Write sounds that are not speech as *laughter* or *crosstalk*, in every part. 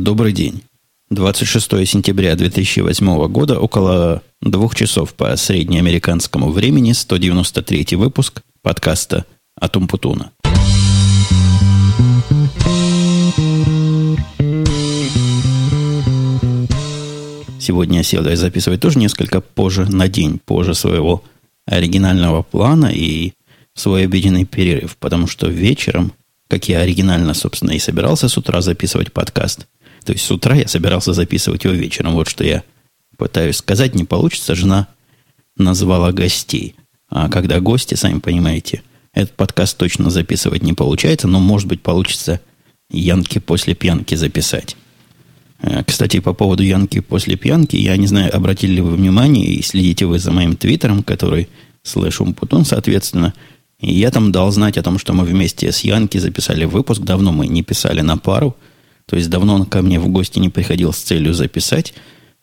Добрый день. 26 сентября 2008 года, около двух часов по среднеамериканскому времени, 193 выпуск подкаста «Атум Путуна». Сегодня я сел записывать тоже несколько позже, на день позже своего оригинального плана и свой обеденный перерыв, потому что вечером, как я оригинально, собственно, и собирался с утра записывать подкаст, то есть с утра я собирался записывать его вечером, вот что я пытаюсь сказать, не получится, жена назвала гостей. А когда гости, сами понимаете, этот подкаст точно записывать не получается, но, может быть, получится янки после пьянки записать. Э, кстати, по поводу Янки после пьянки, я не знаю, обратили ли вы внимание и следите вы за моим твиттером, который слэш Умпутун, соответственно. И я там дал знать о том, что мы вместе с Янки записали выпуск. Давно мы не писали на пару. То есть давно он ко мне в гости не приходил с целью записать.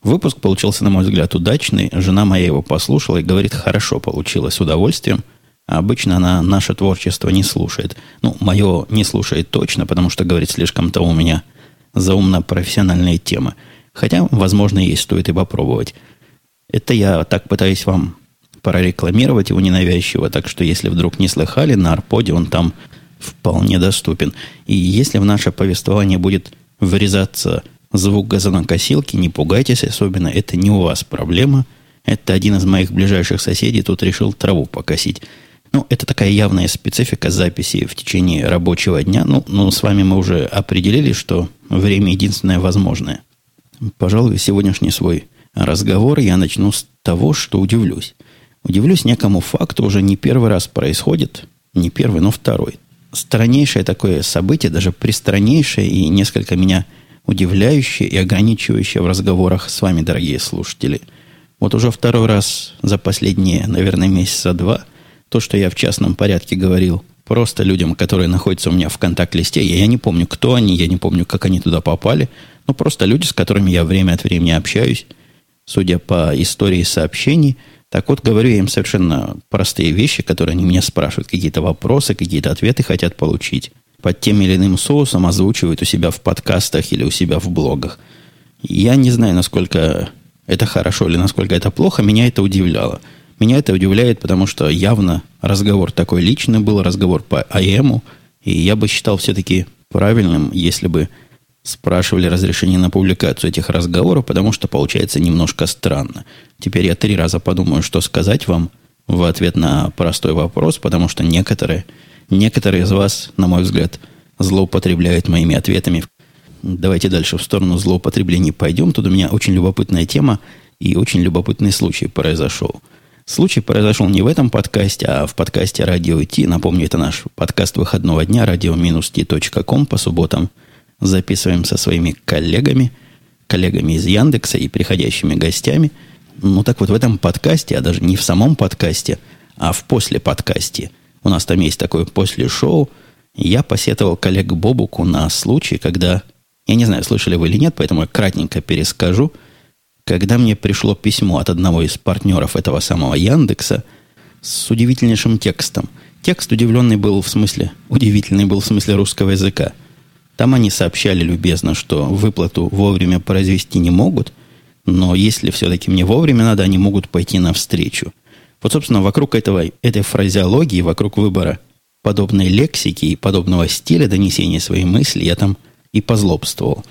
Выпуск получился, на мой взгляд, удачный. Жена моя его послушала и говорит, хорошо получилось, с удовольствием. А обычно она наше творчество не слушает. Ну, мое не слушает точно, потому что, говорит, слишком-то у меня – заумно-профессиональные темы. Хотя, возможно, ей стоит и попробовать. Это я так пытаюсь вам прорекламировать его ненавязчиво, так что если вдруг не слыхали, на Арподе он там вполне доступен. И если в наше повествование будет вырезаться звук газонокосилки, не пугайтесь особенно, это не у вас проблема. Это один из моих ближайших соседей тут решил траву покосить. Ну, это такая явная специфика записи в течение рабочего дня. Ну, ну, с вами мы уже определили, что время единственное возможное. Пожалуй, сегодняшний свой разговор я начну с того, что удивлюсь. Удивлюсь некому факту, уже не первый раз происходит, не первый, но второй. Страннейшее такое событие, даже пристраннейшее и несколько меня удивляющее и ограничивающее в разговорах с вами, дорогие слушатели. Вот уже второй раз за последние, наверное, месяца два – то, что я в частном порядке говорил просто людям, которые находятся у меня в контакт-листе, я, я не помню, кто они, я не помню, как они туда попали, но просто люди, с которыми я время от времени общаюсь, судя по истории сообщений. Так вот, говорю я им совершенно простые вещи, которые они меня спрашивают, какие-то вопросы, какие-то ответы хотят получить. Под тем или иным соусом озвучивают у себя в подкастах или у себя в блогах. Я не знаю, насколько это хорошо или насколько это плохо, меня это удивляло – меня это удивляет, потому что явно разговор такой личный был, разговор по АЭМу, и я бы считал все-таки правильным, если бы спрашивали разрешение на публикацию этих разговоров, потому что получается немножко странно. Теперь я три раза подумаю, что сказать вам в ответ на простой вопрос, потому что некоторые, некоторые из вас, на мой взгляд, злоупотребляют моими ответами. Давайте дальше в сторону злоупотреблений пойдем. Тут у меня очень любопытная тема и очень любопытный случай произошел – Случай произошел не в этом подкасте, а в подкасте Радио Ти. Напомню, это наш подкаст выходного дня radio-t.com по субботам. Записываем со своими коллегами, коллегами из Яндекса и приходящими гостями. Ну так вот, в этом подкасте, а даже не в самом подкасте, а в после подкасте, у нас там есть такое после шоу, я посетовал коллег Бобуку на случай, когда, я не знаю, слышали вы или нет, поэтому я кратенько перескажу – когда мне пришло письмо от одного из партнеров этого самого Яндекса с удивительнейшим текстом. Текст удивленный был в смысле, удивительный был в смысле русского языка. Там они сообщали любезно, что выплату вовремя произвести не могут, но если все-таки мне вовремя надо, они могут пойти навстречу. Вот, собственно, вокруг этого, этой фразеологии, вокруг выбора подобной лексики и подобного стиля донесения своей мысли я там и позлобствовал.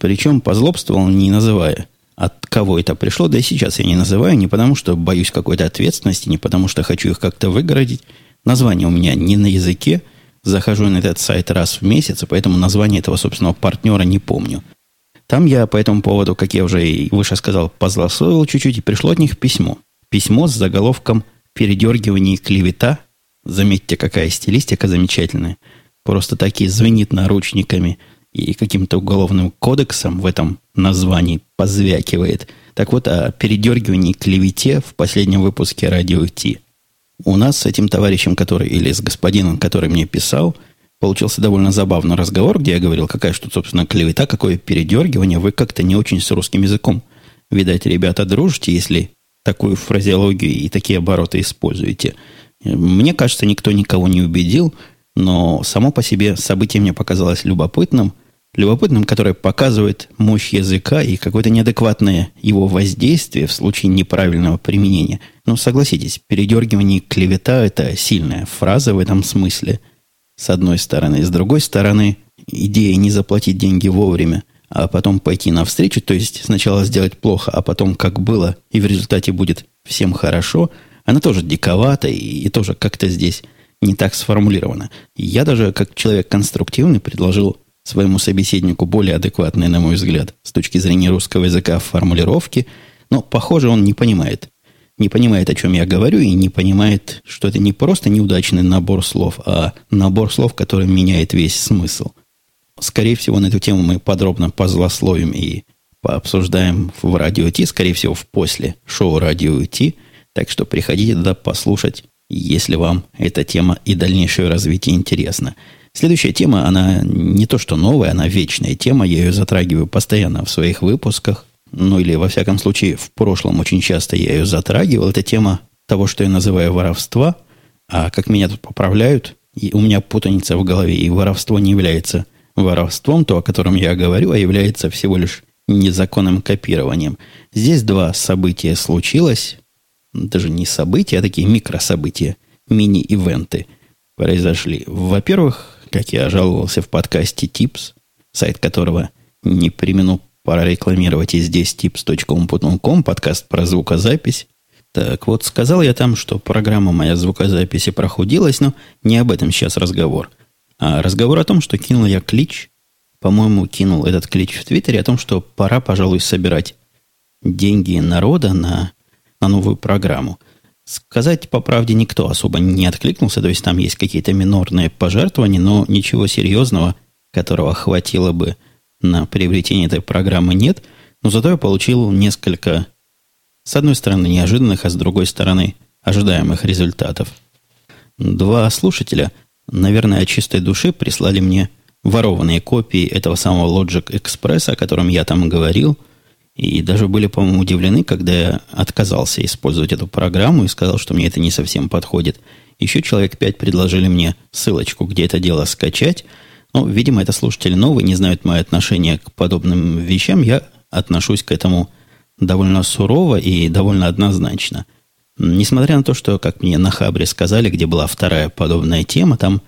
Причем позлобствовал, не называя от кого это пришло, да и сейчас я не называю, не потому что боюсь какой-то ответственности, не потому что хочу их как-то выгородить. Название у меня не на языке, захожу на этот сайт раз в месяц, и поэтому название этого собственного партнера не помню. Там я по этому поводу, как я уже и выше сказал, позлословил чуть-чуть, и пришло от них письмо. Письмо с заголовком «Передергивание клевета». Заметьте, какая стилистика замечательная. Просто таки звенит наручниками – и каким-то уголовным кодексом в этом названии позвякивает. Так вот, о передергивании клевете в последнем выпуске «Радио Ти». У нас с этим товарищем, который, или с господином, который мне писал, получился довольно забавный разговор, где я говорил, какая что, собственно, клевета, какое передергивание, вы как-то не очень с русским языком. Видать, ребята, дружите, если такую фразеологию и такие обороты используете. Мне кажется, никто никого не убедил – но само по себе событие мне показалось любопытным, любопытным, которое показывает мощь языка и какое-то неадекватное его воздействие в случае неправильного применения. Ну, согласитесь, передергивание клевета – это сильная фраза в этом смысле, с одной стороны. С другой стороны, идея не заплатить деньги вовремя, а потом пойти навстречу, то есть сначала сделать плохо, а потом как было, и в результате будет всем хорошо, она тоже диковата и, и тоже как-то здесь не так сформулирована. Я даже, как человек конструктивный, предложил своему собеседнику более адекватные, на мой взгляд, с точки зрения русского языка формулировки, но, похоже, он не понимает. Не понимает, о чем я говорю, и не понимает, что это не просто неудачный набор слов, а набор слов, который меняет весь смысл. Скорее всего, на эту тему мы подробно позлословим и пообсуждаем в Радио Ти, скорее всего, в после шоу Радио Ти. Так что приходите туда послушать, если вам эта тема и дальнейшее развитие интересно. Следующая тема, она не то что новая, она вечная тема. Я ее затрагиваю постоянно в своих выпусках. Ну или, во всяком случае, в прошлом очень часто я ее затрагивал. Это тема того, что я называю воровства. А как меня тут поправляют, и у меня путаница в голове, и воровство не является воровством, то, о котором я говорю, а является всего лишь незаконным копированием. Здесь два события случилось. Даже не события, а такие микрособытия, мини-ивенты произошли. Во-первых, как я жаловался в подкасте Tips, сайт которого не примену прорекламировать и здесь tips.com.com, подкаст про звукозапись. Так вот, сказал я там, что программа моя звукозаписи прохудилась, но не об этом сейчас разговор. А разговор о том, что кинул я клич, по-моему, кинул этот клич в Твиттере о том, что пора, пожалуй, собирать деньги народа на, на новую программу. Сказать по правде никто особо не откликнулся, то есть там есть какие-то минорные пожертвования, но ничего серьезного, которого хватило бы на приобретение этой программы нет. Но зато я получил несколько, с одной стороны, неожиданных, а с другой стороны, ожидаемых результатов. Два слушателя, наверное, от чистой души прислали мне ворованные копии этого самого Logic Express, о котором я там говорил – и даже были, по-моему, удивлены, когда я отказался использовать эту программу и сказал, что мне это не совсем подходит. Еще человек пять предложили мне ссылочку, где это дело скачать. Но, видимо, это слушатели новые, не знают мое отношение к подобным вещам. Я отношусь к этому довольно сурово и довольно однозначно. Несмотря на то, что, как мне на Хабре сказали, где была вторая подобная тема, там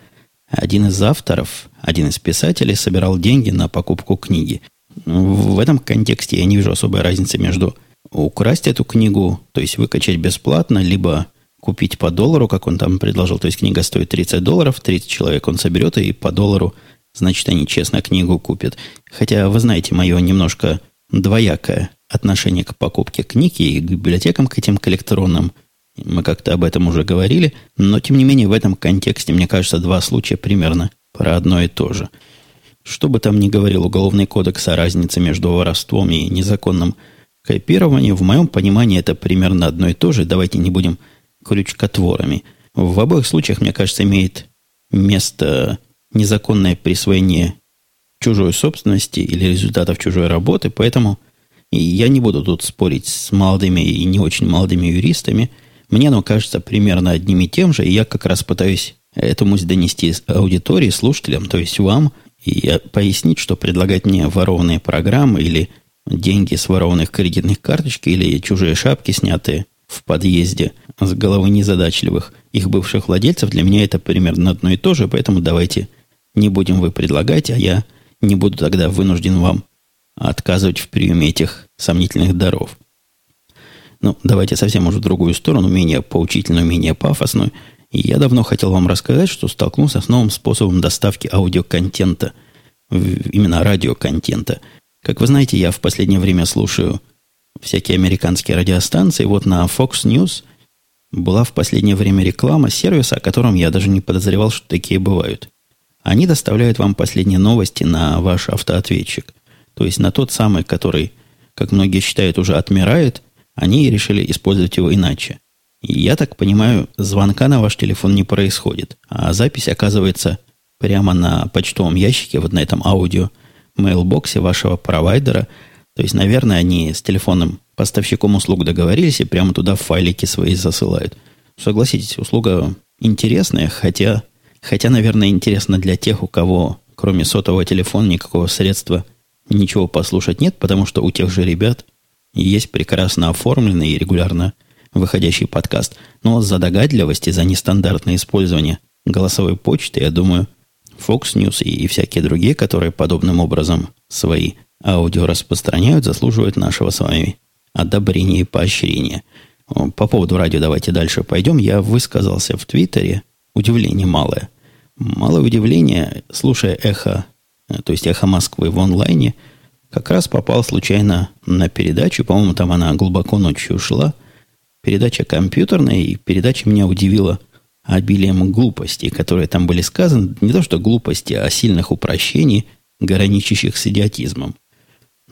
один из авторов, один из писателей собирал деньги на покупку книги. В этом контексте я не вижу особой разницы между украсть эту книгу, то есть выкачать бесплатно, либо купить по доллару, как он там предложил. То есть книга стоит 30 долларов, 30 человек он соберет, и по доллару, значит, они честно книгу купят. Хотя, вы знаете, мое немножко двоякое отношение к покупке книг и к библиотекам, к этим к электронным. Мы как-то об этом уже говорили, но, тем не менее, в этом контексте, мне кажется, два случая примерно про одно и то же – что бы там ни говорил Уголовный кодекс о разнице между воровством и незаконным копированием, в моем понимании это примерно одно и то же. Давайте не будем крючкотворами. В обоих случаях, мне кажется, имеет место незаконное присвоение чужой собственности или результатов чужой работы, поэтому я не буду тут спорить с молодыми и не очень молодыми юристами. Мне оно кажется примерно одним и тем же, и я как раз пытаюсь эту мысль донести аудитории, слушателям, то есть вам, и пояснить, что предлагать мне ворованные программы или деньги с ворованных кредитных карточек или чужие шапки, снятые в подъезде с головы незадачливых их бывших владельцев, для меня это примерно одно и то же, поэтому давайте не будем вы предлагать, а я не буду тогда вынужден вам отказывать в приеме этих сомнительных даров. Ну, давайте совсем уже в другую сторону, менее поучительную, менее пафосную – и я давно хотел вам рассказать, что столкнулся с новым способом доставки аудиоконтента, именно радиоконтента. Как вы знаете, я в последнее время слушаю всякие американские радиостанции. Вот на Fox News была в последнее время реклама сервиса, о котором я даже не подозревал, что такие бывают. Они доставляют вам последние новости на ваш автоответчик. То есть на тот самый, который, как многие считают, уже отмирает, они решили использовать его иначе. Я так понимаю, звонка на ваш телефон не происходит, а запись оказывается прямо на почтовом ящике, вот на этом аудио мейлбоксе вашего провайдера. То есть, наверное, они с телефонным поставщиком услуг договорились и прямо туда файлики свои засылают. Согласитесь, услуга интересная, хотя, хотя, наверное, интересна для тех, у кого, кроме сотового телефона, никакого средства ничего послушать нет, потому что у тех же ребят есть прекрасно оформленный и регулярно выходящий подкаст. Но за догадливость и за нестандартное использование голосовой почты, я думаю, Fox News и, и всякие другие, которые подобным образом свои аудио распространяют, заслуживают нашего с вами одобрения и поощрения. По поводу радио давайте дальше пойдем. Я высказался в Твиттере. Удивление малое. Малое удивление, слушая эхо, то есть эхо Москвы в онлайне, как раз попал случайно на передачу. По-моему, там она глубоко ночью ушла. Передача компьютерная, и передача меня удивила обилием глупостей, которые там были сказаны. Не то, что глупости, а сильных упрощений, граничащих с идиотизмом.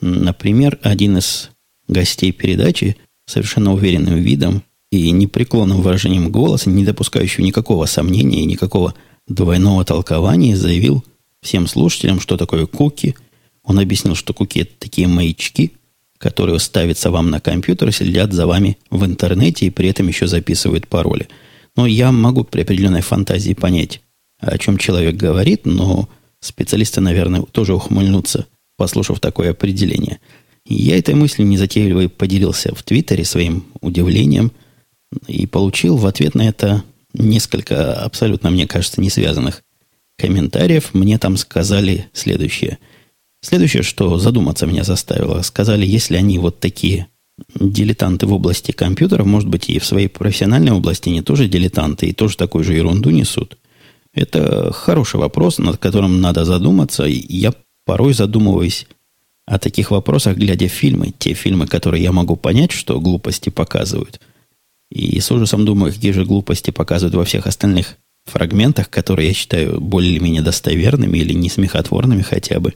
Например, один из гостей передачи совершенно уверенным видом и непреклонным выражением голоса, не допускающего никакого сомнения и никакого двойного толкования, заявил всем слушателям, что такое куки. Он объяснил, что куки – это такие маячки, которые ставятся вам на компьютер, следят за вами в интернете и при этом еще записывают пароли. Но я могу при определенной фантазии понять, о чем человек говорит, но специалисты, наверное, тоже ухмыльнутся, послушав такое определение – я этой мыслью незатейливо поделился в Твиттере своим удивлением и получил в ответ на это несколько абсолютно, мне кажется, не связанных комментариев. Мне там сказали следующее. Следующее, что задуматься меня заставило. Сказали, если они вот такие дилетанты в области компьютеров, может быть, и в своей профессиональной области они тоже дилетанты и тоже такую же ерунду несут. Это хороший вопрос, над которым надо задуматься. И я порой задумываюсь о таких вопросах, глядя фильмы, те фильмы, которые я могу понять, что глупости показывают. И с ужасом думаю, какие же глупости показывают во всех остальных фрагментах, которые я считаю более или менее достоверными или не смехотворными хотя бы,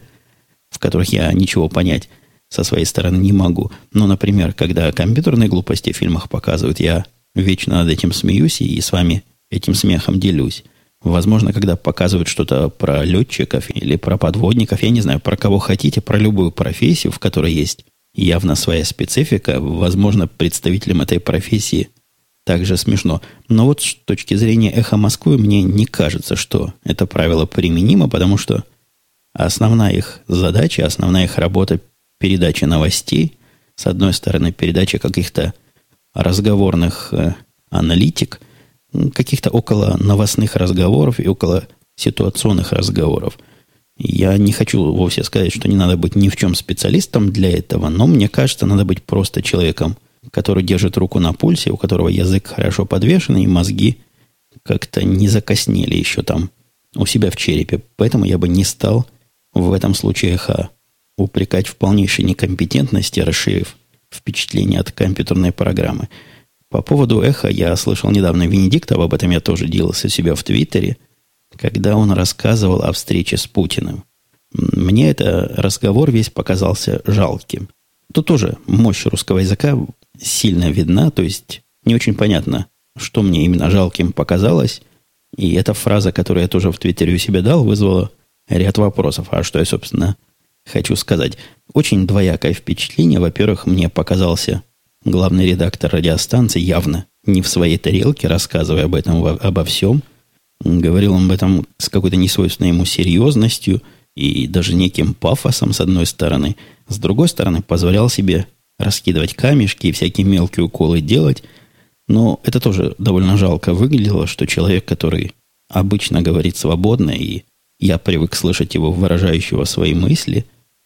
в которых я ничего понять со своей стороны не могу. Ну, например, когда компьютерные глупости в фильмах показывают, я вечно над этим смеюсь и с вами этим смехом делюсь. Возможно, когда показывают что-то про летчиков или про подводников, я не знаю, про кого хотите, про любую профессию, в которой есть явно своя специфика, возможно, представителям этой профессии также смешно. Но вот с точки зрения эхо Москвы мне не кажется, что это правило применимо, потому что основная их задача, основная их работа передача новостей, с одной стороны, передача каких-то разговорных э, аналитик – каких-то около новостных разговоров и около ситуационных разговоров. Я не хочу вовсе сказать, что не надо быть ни в чем специалистом для этого, но мне кажется, надо быть просто человеком, который держит руку на пульсе, у которого язык хорошо подвешен, и мозги как-то не закоснели еще там у себя в черепе. Поэтому я бы не стал в этом случае ха упрекать в полнейшей некомпетентности, расширив впечатление от компьютерной программы. По поводу эхо я слышал недавно Венедиктов, об этом я тоже делался себя в Твиттере, когда он рассказывал о встрече с Путиным. Мне этот разговор весь показался жалким. Тут тоже мощь русского языка сильно видна, то есть не очень понятно, что мне именно жалким показалось. И эта фраза, которую я тоже в Твиттере у себя дал, вызвала ряд вопросов. А что я, собственно, хочу сказать? Очень двоякое впечатление. Во-первых, мне показался главный редактор радиостанции, явно не в своей тарелке, рассказывая об этом обо всем. Говорил он об этом с какой-то несвойственной ему серьезностью и даже неким пафосом, с одной стороны. С другой стороны, позволял себе раскидывать камешки и всякие мелкие уколы делать. Но это тоже довольно жалко выглядело, что человек, который обычно говорит свободно, и я привык слышать его выражающего свои мысли,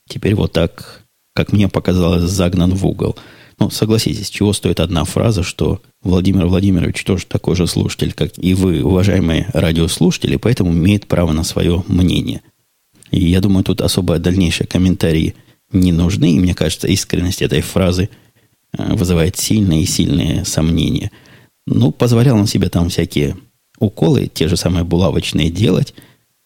теперь вот так, как мне показалось, загнан в угол – ну, согласитесь, чего стоит одна фраза, что Владимир Владимирович тоже такой же слушатель, как и вы, уважаемые радиослушатели, поэтому имеет право на свое мнение. И я думаю, тут особо дальнейшие комментарии не нужны, и мне кажется, искренность этой фразы э, вызывает сильные и сильные сомнения. Ну, позволял он себе там всякие уколы, те же самые булавочные делать.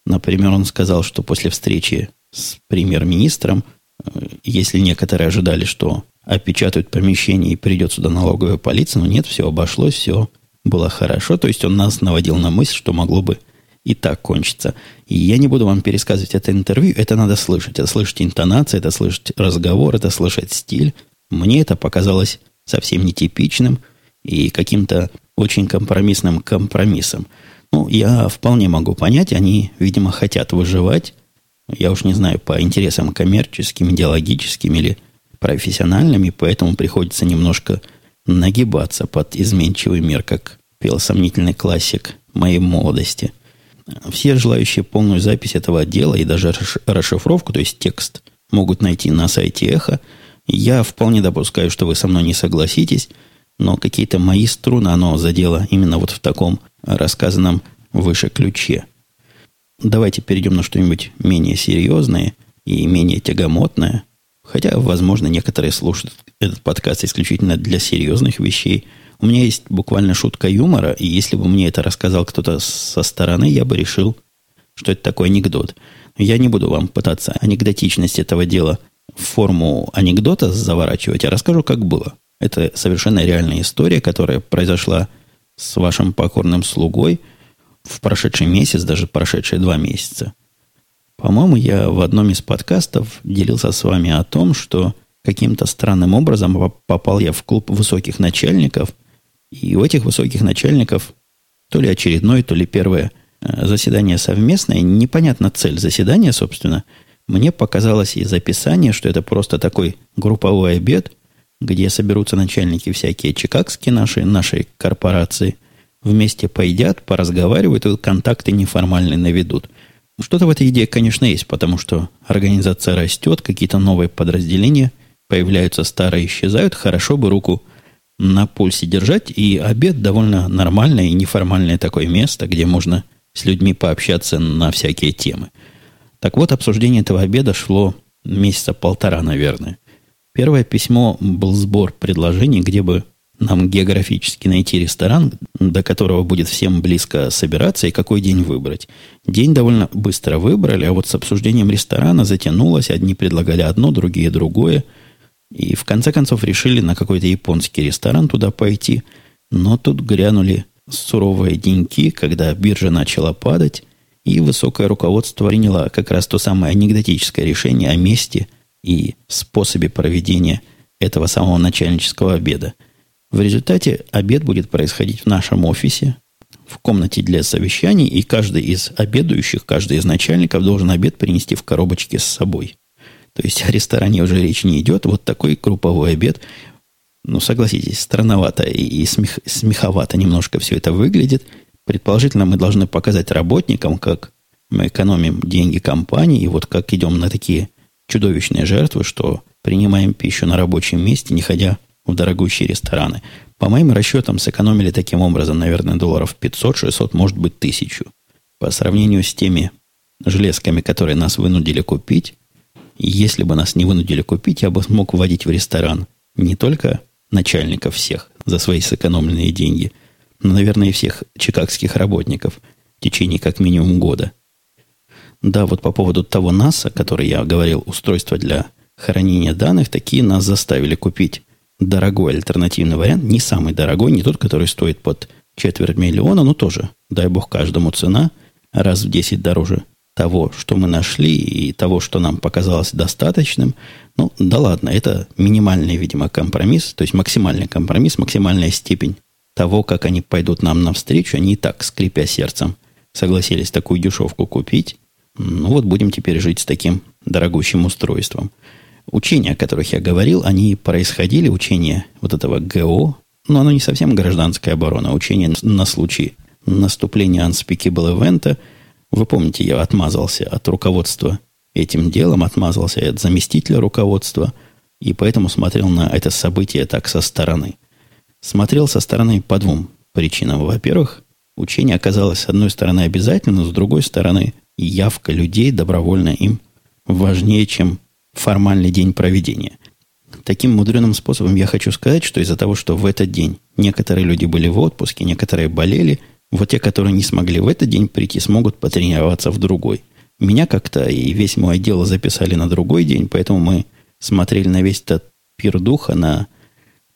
Например, он сказал, что после встречи с премьер-министром, э, если некоторые ожидали, что опечатают помещение и придет сюда налоговая полиция. Но нет, все обошлось, все было хорошо. То есть он нас наводил на мысль, что могло бы и так кончиться. И я не буду вам пересказывать это интервью, это надо слышать. Это слышать интонации, это слышать разговор, это слышать стиль. Мне это показалось совсем нетипичным и каким-то очень компромиссным компромиссом. Ну, я вполне могу понять, они, видимо, хотят выживать, я уж не знаю, по интересам коммерческим, идеологическим или профессиональным, и поэтому приходится немножко нагибаться под изменчивый мир, как пел сомнительный классик моей молодости. Все желающие полную запись этого отдела и даже расшифровку, то есть текст, могут найти на сайте Эхо. Я вполне допускаю, что вы со мной не согласитесь, но какие-то мои струны оно задело именно вот в таком рассказанном выше ключе. Давайте перейдем на что-нибудь менее серьезное и менее тягомотное. Хотя, возможно, некоторые слушают этот подкаст исключительно для серьезных вещей. У меня есть буквально шутка юмора, и если бы мне это рассказал кто-то со стороны, я бы решил, что это такой анекдот. Я не буду вам пытаться анекдотичность этого дела в форму анекдота заворачивать, а расскажу, как было. Это совершенно реальная история, которая произошла с вашим покорным слугой – в прошедший месяц, даже прошедшие два месяца. По-моему, я в одном из подкастов делился с вами о том, что каким-то странным образом попал я в клуб высоких начальников, и у этих высоких начальников то ли очередное, то ли первое э, заседание совместное, непонятна цель заседания, собственно, мне показалось из описания, что это просто такой групповой обед, где соберутся начальники всякие чикагские наши, нашей корпорации – вместе поедят, поразговаривают и контакты неформальные наведут. Что-то в этой идее, конечно, есть, потому что организация растет, какие-то новые подразделения появляются, старые исчезают. Хорошо бы руку на пульсе держать, и обед довольно нормальное и неформальное такое место, где можно с людьми пообщаться на всякие темы. Так вот, обсуждение этого обеда шло месяца полтора, наверное. Первое письмо был сбор предложений, где бы нам географически найти ресторан, до которого будет всем близко собираться и какой день выбрать. День довольно быстро выбрали, а вот с обсуждением ресторана затянулось. Одни предлагали одно, другие другое. И в конце концов решили на какой-то японский ресторан туда пойти. Но тут грянули суровые деньки, когда биржа начала падать, и высокое руководство приняло как раз то самое анекдотическое решение о месте и способе проведения этого самого начальнического обеда – в результате обед будет происходить в нашем офисе, в комнате для совещаний, и каждый из обедающих, каждый из начальников должен обед принести в коробочке с собой. То есть о ресторане уже речь не идет. Вот такой групповой обед. Ну, согласитесь, странновато и смех, смеховато немножко все это выглядит. Предположительно, мы должны показать работникам, как мы экономим деньги компании, и вот как идем на такие чудовищные жертвы, что принимаем пищу на рабочем месте, не ходя в дорогущие рестораны. По моим расчетам, сэкономили таким образом, наверное, долларов 500-600, может быть, тысячу. По сравнению с теми железками, которые нас вынудили купить, если бы нас не вынудили купить, я бы смог вводить в ресторан не только начальников всех за свои сэкономленные деньги, но, наверное, и всех чикагских работников в течение как минимум года. Да, вот по поводу того НАСА, который я говорил, устройство для хранения данных, такие нас заставили купить дорогой альтернативный вариант, не самый дорогой, не тот, который стоит под четверть миллиона, но тоже, дай бог, каждому цена раз в 10 дороже того, что мы нашли, и того, что нам показалось достаточным. Ну, да ладно, это минимальный, видимо, компромисс, то есть максимальный компромисс, максимальная степень того, как они пойдут нам навстречу. Они и так, скрипя сердцем, согласились такую дешевку купить. Ну вот будем теперь жить с таким дорогущим устройством. Учения, о которых я говорил, они происходили, учения вот этого ГО, но оно не совсем гражданская оборона, а учение на случай наступления Unspeakable Event. Вы помните, я отмазался от руководства этим делом, отмазался от заместителя руководства, и поэтому смотрел на это событие так со стороны. Смотрел со стороны по двум причинам. Во-первых, учение оказалось с одной стороны обязательно, с другой стороны явка людей добровольно им важнее, чем формальный день проведения. Таким мудреным способом я хочу сказать, что из-за того, что в этот день некоторые люди были в отпуске, некоторые болели, вот те, которые не смогли в этот день прийти, смогут потренироваться в другой. Меня как-то и весь мой отдел записали на другой день, поэтому мы смотрели на весь этот пир духа, на,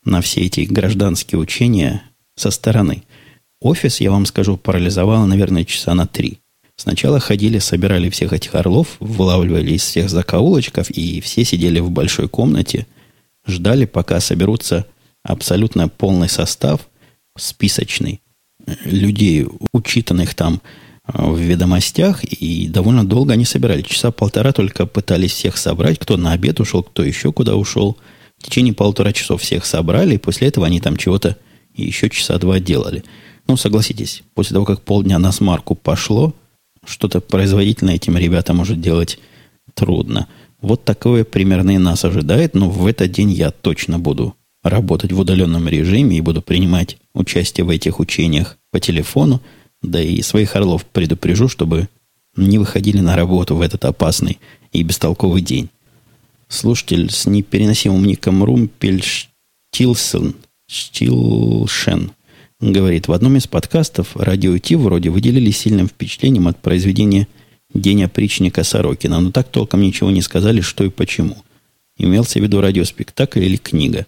на все эти гражданские учения со стороны. Офис, я вам скажу, парализовало, наверное, часа на три. Сначала ходили, собирали всех этих орлов, вылавливали из всех закоулочков, и все сидели в большой комнате, ждали, пока соберутся абсолютно полный состав, списочный, людей, учитанных там в ведомостях, и довольно долго они собирали. Часа полтора только пытались всех собрать, кто на обед ушел, кто еще куда ушел. В течение полутора часов всех собрали, и после этого они там чего-то еще часа два делали. Ну, согласитесь, после того, как полдня на смарку пошло, что-то производительное этим ребятам может делать трудно. Вот такое примерно и нас ожидает, но в этот день я точно буду работать в удаленном режиме и буду принимать участие в этих учениях по телефону, да и своих орлов предупрежу, чтобы не выходили на работу в этот опасный и бестолковый день. Слушатель с непереносимым ником Румпельштилсен Штилшен говорит, в одном из подкастов радио Ти вроде выделились сильным впечатлением от произведения «День опричника Сорокина», но так толком ничего не сказали, что и почему. Имелся в виду радиоспектакль или книга.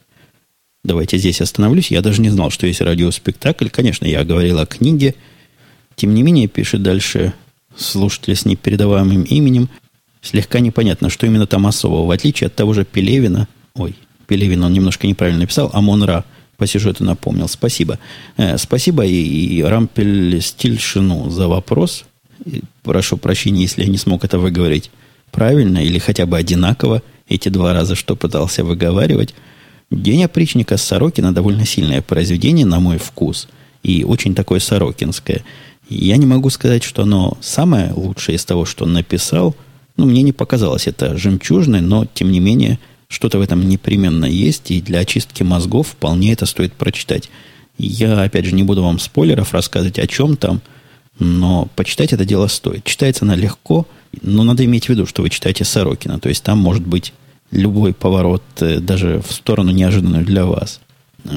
Давайте здесь остановлюсь. Я даже не знал, что есть радиоспектакль. Конечно, я говорил о книге – тем не менее, пишет дальше слушатель с непередаваемым именем, слегка непонятно, что именно там особого. В отличие от того же Пелевина, ой, Пелевин он немножко неправильно написал, Монра по сюжету напомнил. Спасибо. Э, спасибо и, и Рампель Стильшину за вопрос. И прошу прощения, если я не смог это выговорить правильно или хотя бы одинаково эти два раза, что пытался выговаривать. День опричника Сорокина довольно сильное произведение, на мой вкус, и очень такое сорокинское – я не могу сказать, что оно самое лучшее из того, что он написал. Ну, мне не показалось это жемчужной, но, тем не менее, что-то в этом непременно есть, и для очистки мозгов вполне это стоит прочитать. Я, опять же, не буду вам спойлеров рассказывать, о чем там, но почитать это дело стоит. Читается она легко, но надо иметь в виду, что вы читаете Сорокина, то есть там может быть любой поворот э, даже в сторону неожиданную для вас.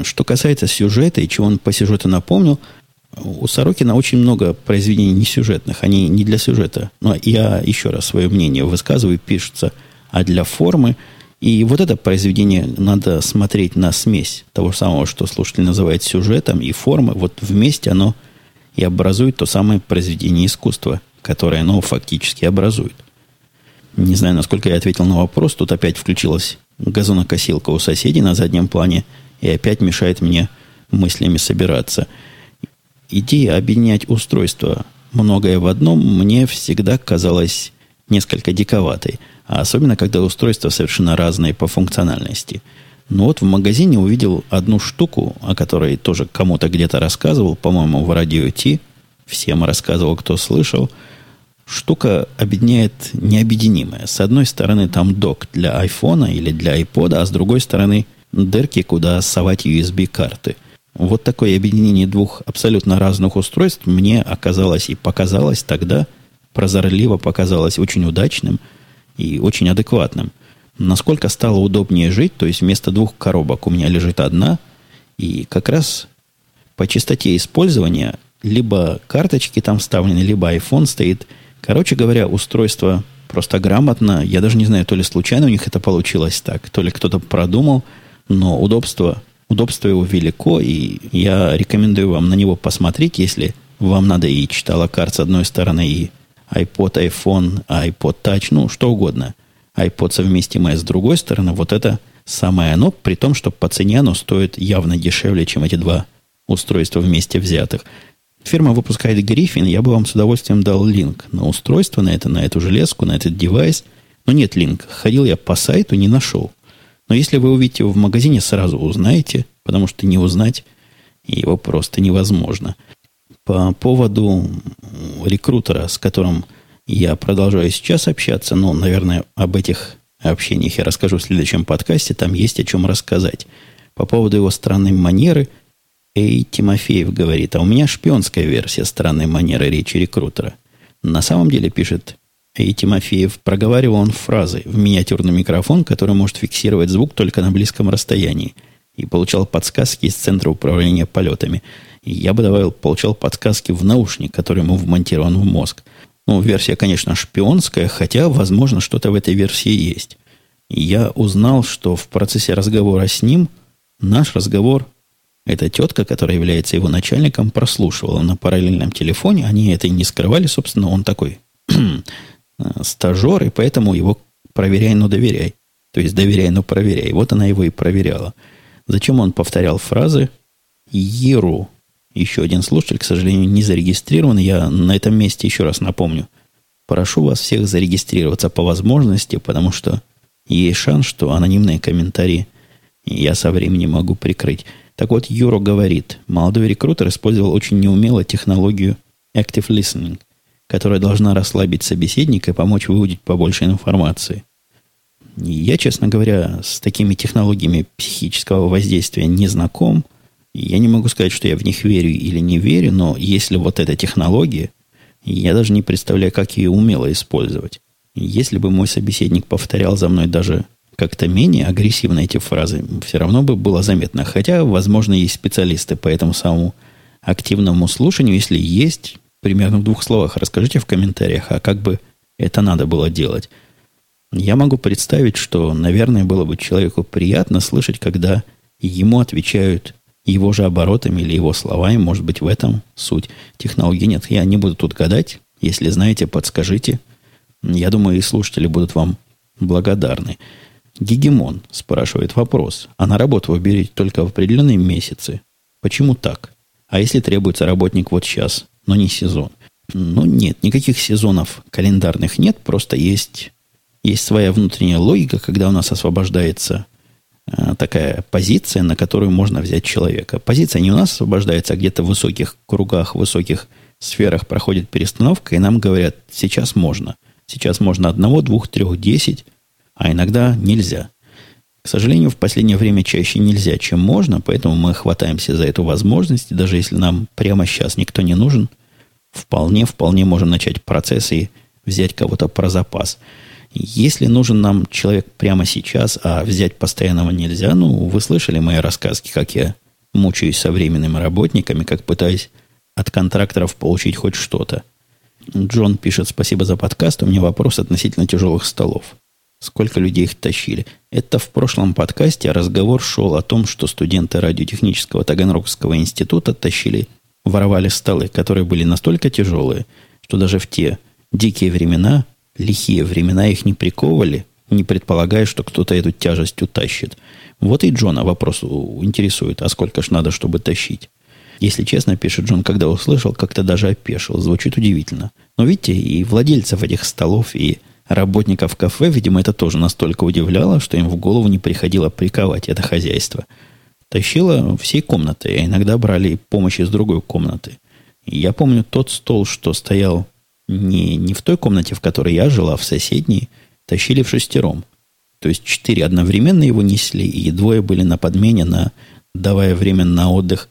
Что касается сюжета и чего он по сюжету напомнил – у Сорокина очень много произведений несюжетных, они не для сюжета. Но я еще раз свое мнение высказываю, пишется, а для формы. И вот это произведение надо смотреть на смесь того самого, что слушатель называет сюжетом и формы. Вот вместе оно и образует то самое произведение искусства, которое оно фактически образует. Не знаю, насколько я ответил на вопрос. Тут опять включилась газонокосилка у соседей на заднем плане и опять мешает мне мыслями собираться – идея объединять устройства многое в одном мне всегда казалась несколько диковатой. А особенно, когда устройства совершенно разные по функциональности. Но вот в магазине увидел одну штуку, о которой тоже кому-то где-то рассказывал, по-моему, в радио Ти. Всем рассказывал, кто слышал. Штука объединяет необъединимое. С одной стороны, там док для айфона или для айпода, а с другой стороны, дырки, куда совать USB-карты – вот такое объединение двух абсолютно разных устройств мне оказалось и показалось тогда, прозорливо показалось очень удачным и очень адекватным. Насколько стало удобнее жить, то есть вместо двух коробок у меня лежит одна, и как раз по частоте использования либо карточки там вставлены, либо iPhone стоит. Короче говоря, устройство просто грамотно. Я даже не знаю, то ли случайно у них это получилось так, то ли кто-то продумал, но удобство Удобство его велико, и я рекомендую вам на него посмотреть, если вам надо и читала карт с одной стороны, и iPod, iPhone, iPod Touch, ну, что угодно. iPod совместимое с другой стороны, вот это самое оно, при том, что по цене оно стоит явно дешевле, чем эти два устройства вместе взятых. Фирма выпускает Griffin, я бы вам с удовольствием дал линк на устройство, на это, на эту железку, на этот девайс. Но нет линка. Ходил я по сайту, не нашел. Но если вы увидите его в магазине, сразу узнаете, потому что не узнать его просто невозможно. По поводу рекрутера, с которым я продолжаю сейчас общаться, но, наверное, об этих общениях я расскажу в следующем подкасте, там есть о чем рассказать. По поводу его странной манеры, Эй, Тимофеев говорит, а у меня шпионская версия странной манеры речи рекрутера. На самом деле, пишет и Тимофеев, проговаривал он фразы в миниатюрный микрофон, который может фиксировать звук только на близком расстоянии, и получал подсказки из Центра управления полетами. Я бы добавил, получал подсказки в наушник, который ему вмонтирован в мозг. Ну, версия, конечно, шпионская, хотя, возможно, что-то в этой версии есть. Я узнал, что в процессе разговора с ним наш разговор эта тетка, которая является его начальником, прослушивала на параллельном телефоне. Они это и не скрывали, собственно, он такой *clears throat* стажер, и поэтому его проверяй, но доверяй. То есть доверяй, но проверяй. Вот она его и проверяла. Зачем он повторял фразы? Еру. Еще один слушатель, к сожалению, не зарегистрирован. Я на этом месте еще раз напомню. Прошу вас всех зарегистрироваться по возможности, потому что есть шанс, что анонимные комментарии я со временем могу прикрыть. Так вот, Юро говорит, молодой рекрутер использовал очень неумело технологию Active Listening, которая должна расслабить собеседника и помочь выудить побольше информации. Я, честно говоря, с такими технологиями психического воздействия не знаком. Я не могу сказать, что я в них верю или не верю, но если вот эта технология, я даже не представляю, как ее умело использовать. Если бы мой собеседник повторял за мной даже как-то менее агрессивно эти фразы, все равно бы было заметно. Хотя, возможно, есть специалисты по этому самому активному слушанию. Если есть, примерно в двух словах расскажите в комментариях, а как бы это надо было делать. Я могу представить, что, наверное, было бы человеку приятно слышать, когда ему отвечают его же оборотами или его словами. Может быть, в этом суть технологии нет. Я не буду тут гадать. Если знаете, подскажите. Я думаю, и слушатели будут вам благодарны. Гегемон спрашивает вопрос. А на работу вы берете только в определенные месяцы? Почему так? А если требуется работник вот сейчас, но не сезон? Ну, нет, никаких сезонов календарных нет, просто есть, есть своя внутренняя логика, когда у нас освобождается такая позиция, на которую можно взять человека. Позиция не у нас освобождается, а где-то в высоких кругах, в высоких сферах проходит перестановка, и нам говорят, сейчас можно. Сейчас можно одного, двух, трех, десять, а иногда нельзя. К сожалению, в последнее время чаще нельзя, чем можно, поэтому мы хватаемся за эту возможность, и даже если нам прямо сейчас никто не нужен, вполне, вполне можем начать процесс и взять кого-то про запас. Если нужен нам человек прямо сейчас, а взять постоянного нельзя, ну, вы слышали мои рассказки, как я мучаюсь со временными работниками, как пытаюсь от контракторов получить хоть что-то. Джон пишет, спасибо за подкаст, у меня вопрос относительно тяжелых столов. Сколько людей их тащили. Это в прошлом подкасте разговор шел о том, что студенты радиотехнического Таганрогского института тащили, воровали столы, которые были настолько тяжелые, что даже в те дикие времена, лихие времена их не приковывали, не предполагая, что кто-то эту тяжесть утащит. Вот и Джона вопрос интересует, а сколько ж надо, чтобы тащить? Если честно, пишет Джон, когда услышал, как-то даже опешил. Звучит удивительно. Но видите, и владельцев этих столов, и Работников кафе, видимо, это тоже настолько удивляло, что им в голову не приходило приковать это хозяйство. Тащило всей комнаты, а иногда брали помощь из другой комнаты. Я помню тот стол, что стоял не, не в той комнате, в которой я жила, а в соседней, тащили в шестером. То есть четыре одновременно его несли, и двое были на подмене, на, давая время на отдых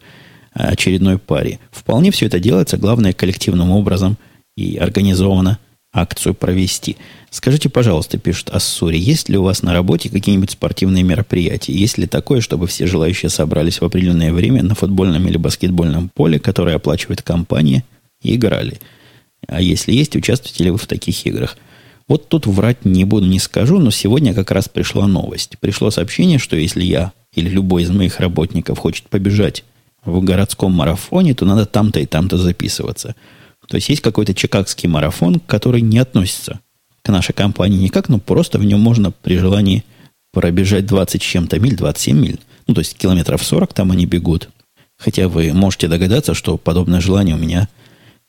очередной паре. Вполне все это делается, главное, коллективным образом и организованно – акцию провести. Скажите, пожалуйста, пишет Ассури, есть ли у вас на работе какие-нибудь спортивные мероприятия? Есть ли такое, чтобы все желающие собрались в определенное время на футбольном или баскетбольном поле, которое оплачивает компания, и играли? А если есть, участвуете ли вы в таких играх? Вот тут врать не буду, не скажу, но сегодня как раз пришла новость. Пришло сообщение, что если я или любой из моих работников хочет побежать в городском марафоне, то надо там-то и там-то записываться – то есть есть какой-то чикагский марафон, который не относится к нашей компании никак, но просто в нем можно при желании пробежать 20 с чем-то миль, 27 миль. Ну, то есть километров 40 там они бегут. Хотя вы можете догадаться, что подобное желание у меня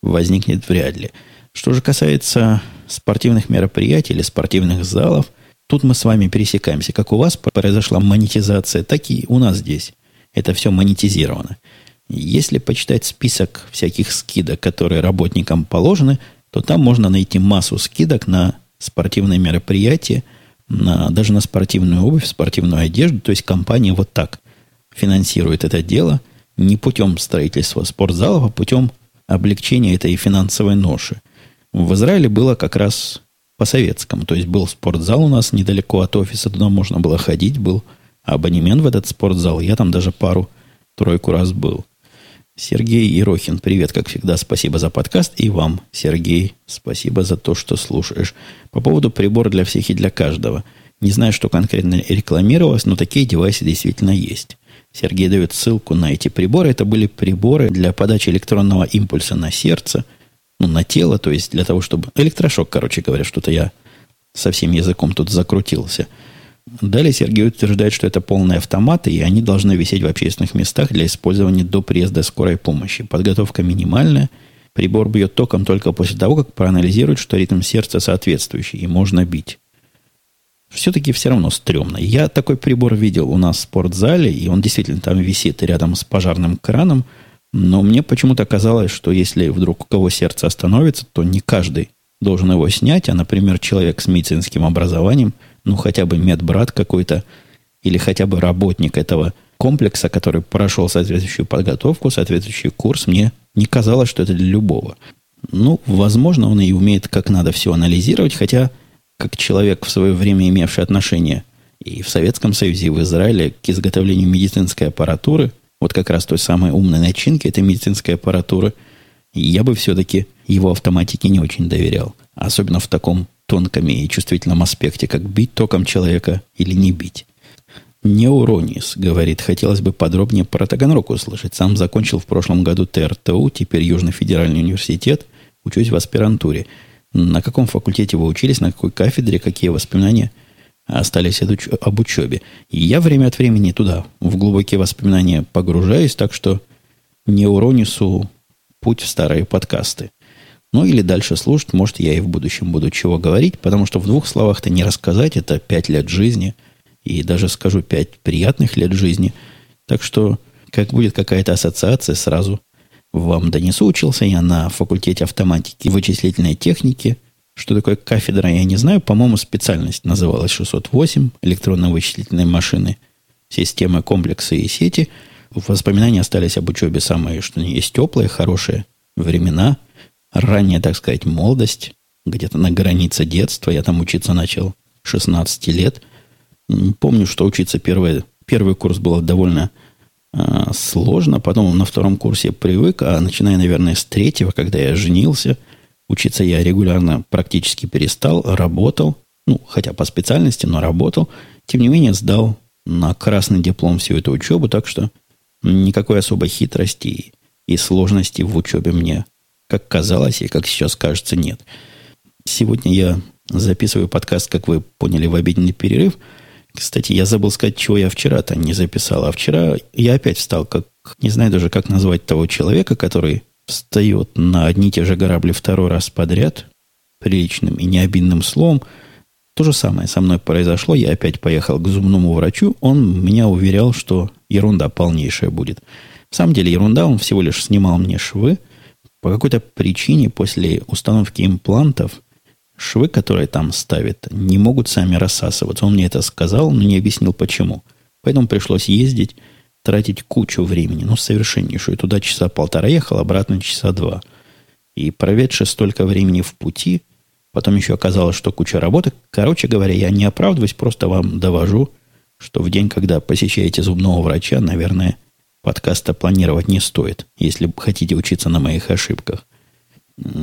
возникнет вряд ли. Что же касается спортивных мероприятий или спортивных залов, тут мы с вами пересекаемся. Как у вас произошла монетизация, так и у нас здесь. Это все монетизировано. Если почитать список всяких скидок, которые работникам положены, то там можно найти массу скидок на спортивные мероприятия, на, даже на спортивную обувь, спортивную одежду. То есть компания вот так финансирует это дело не путем строительства спортзалов, а путем облегчения этой финансовой ноши. В Израиле было как раз по-советскому. То есть был спортзал у нас недалеко от офиса, туда можно было ходить, был абонемент в этот спортзал. Я там даже пару-тройку раз был. Сергей Ерохин, привет, как всегда, спасибо за подкаст. И вам, Сергей, спасибо за то, что слушаешь. По поводу прибора для всех и для каждого. Не знаю, что конкретно рекламировалось, но такие девайсы действительно есть. Сергей дает ссылку на эти приборы. Это были приборы для подачи электронного импульса на сердце, ну, на тело, то есть для того, чтобы... Электрошок, короче говоря, что-то я совсем языком тут закрутился. Далее Сергей утверждает, что это полные автоматы, и они должны висеть в общественных местах для использования до приезда скорой помощи. Подготовка минимальная. Прибор бьет током только после того, как проанализирует, что ритм сердца соответствующий, и можно бить. Все-таки все равно стрёмно. Я такой прибор видел у нас в спортзале, и он действительно там висит рядом с пожарным краном, но мне почему-то казалось, что если вдруг у кого сердце остановится, то не каждый должен его снять, а, например, человек с медицинским образованием – ну, хотя бы медбрат какой-то, или хотя бы работник этого комплекса, который прошел соответствующую подготовку, соответствующий курс, мне не казалось, что это для любого. Ну, возможно, он и умеет как надо все анализировать, хотя, как человек в свое время имевший отношение и в Советском Союзе, и в Израиле к изготовлению медицинской аппаратуры, вот как раз той самой умной начинки этой медицинской аппаратуры, я бы все-таки его автоматике не очень доверял. Особенно в таком тонком и чувствительном аспекте, как бить током человека или не бить. Неуронис, говорит, хотелось бы подробнее про Таганрог услышать. Сам закончил в прошлом году ТРТУ, теперь Южный федеральный университет, учусь в аспирантуре. На каком факультете вы учились, на какой кафедре, какие воспоминания остались об учебе. И я время от времени туда, в глубокие воспоминания погружаюсь, так что Неуронису путь в старые подкасты. Ну или дальше слушать, может, я и в будущем буду чего говорить, потому что в двух словах-то не рассказать, это пять лет жизни, и даже скажу пять приятных лет жизни. Так что, как будет какая-то ассоциация, сразу вам донесу. Учился я на факультете автоматики и вычислительной техники. Что такое кафедра, я не знаю. По-моему, специальность называлась 608, электронно-вычислительные машины, системы, комплексы и сети. Воспоминания остались об учебе самые, что есть теплые, хорошие времена – ранняя, так сказать, молодость, где-то на границе детства. Я там учиться начал 16 лет. Помню, что учиться первый, первый курс было довольно э, сложно. Потом на втором курсе привык, а начиная, наверное, с третьего, когда я женился, учиться я регулярно практически перестал, работал. Ну, хотя по специальности, но работал. Тем не менее, сдал на красный диплом всю эту учебу, так что никакой особой хитрости и сложности в учебе мне как казалось и как сейчас кажется, нет. Сегодня я записываю подкаст, как вы поняли, в обеденный перерыв. Кстати, я забыл сказать, чего я вчера-то не записал. А вчера я опять встал, как не знаю даже, как назвать того человека, который встает на одни и те же грабли второй раз подряд, приличным и необидным словом. То же самое со мной произошло. Я опять поехал к зубному врачу. Он меня уверял, что ерунда полнейшая будет. В самом деле ерунда, он всего лишь снимал мне швы – по какой-то причине после установки имплантов швы, которые там ставят, не могут сами рассасываться. Он мне это сказал, но не объяснил почему. Поэтому пришлось ездить, тратить кучу времени, ну, совершеннейшую. Туда часа полтора ехал, обратно часа два. И проведши столько времени в пути, потом еще оказалось, что куча работы. Короче говоря, я не оправдываюсь, просто вам довожу, что в день, когда посещаете зубного врача, наверное, подкаста планировать не стоит, если хотите учиться на моих ошибках.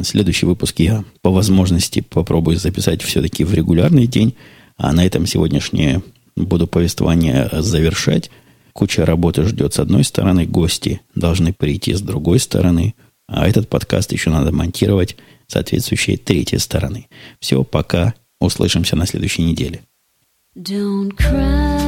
Следующий выпуск я по возможности попробую записать все-таки в регулярный день, а на этом сегодняшнее буду повествование завершать. Куча работы ждет с одной стороны, гости должны прийти с другой стороны, а этот подкаст еще надо монтировать соответствующей третьей стороны. Все, пока. Услышимся на следующей неделе. Don't cry,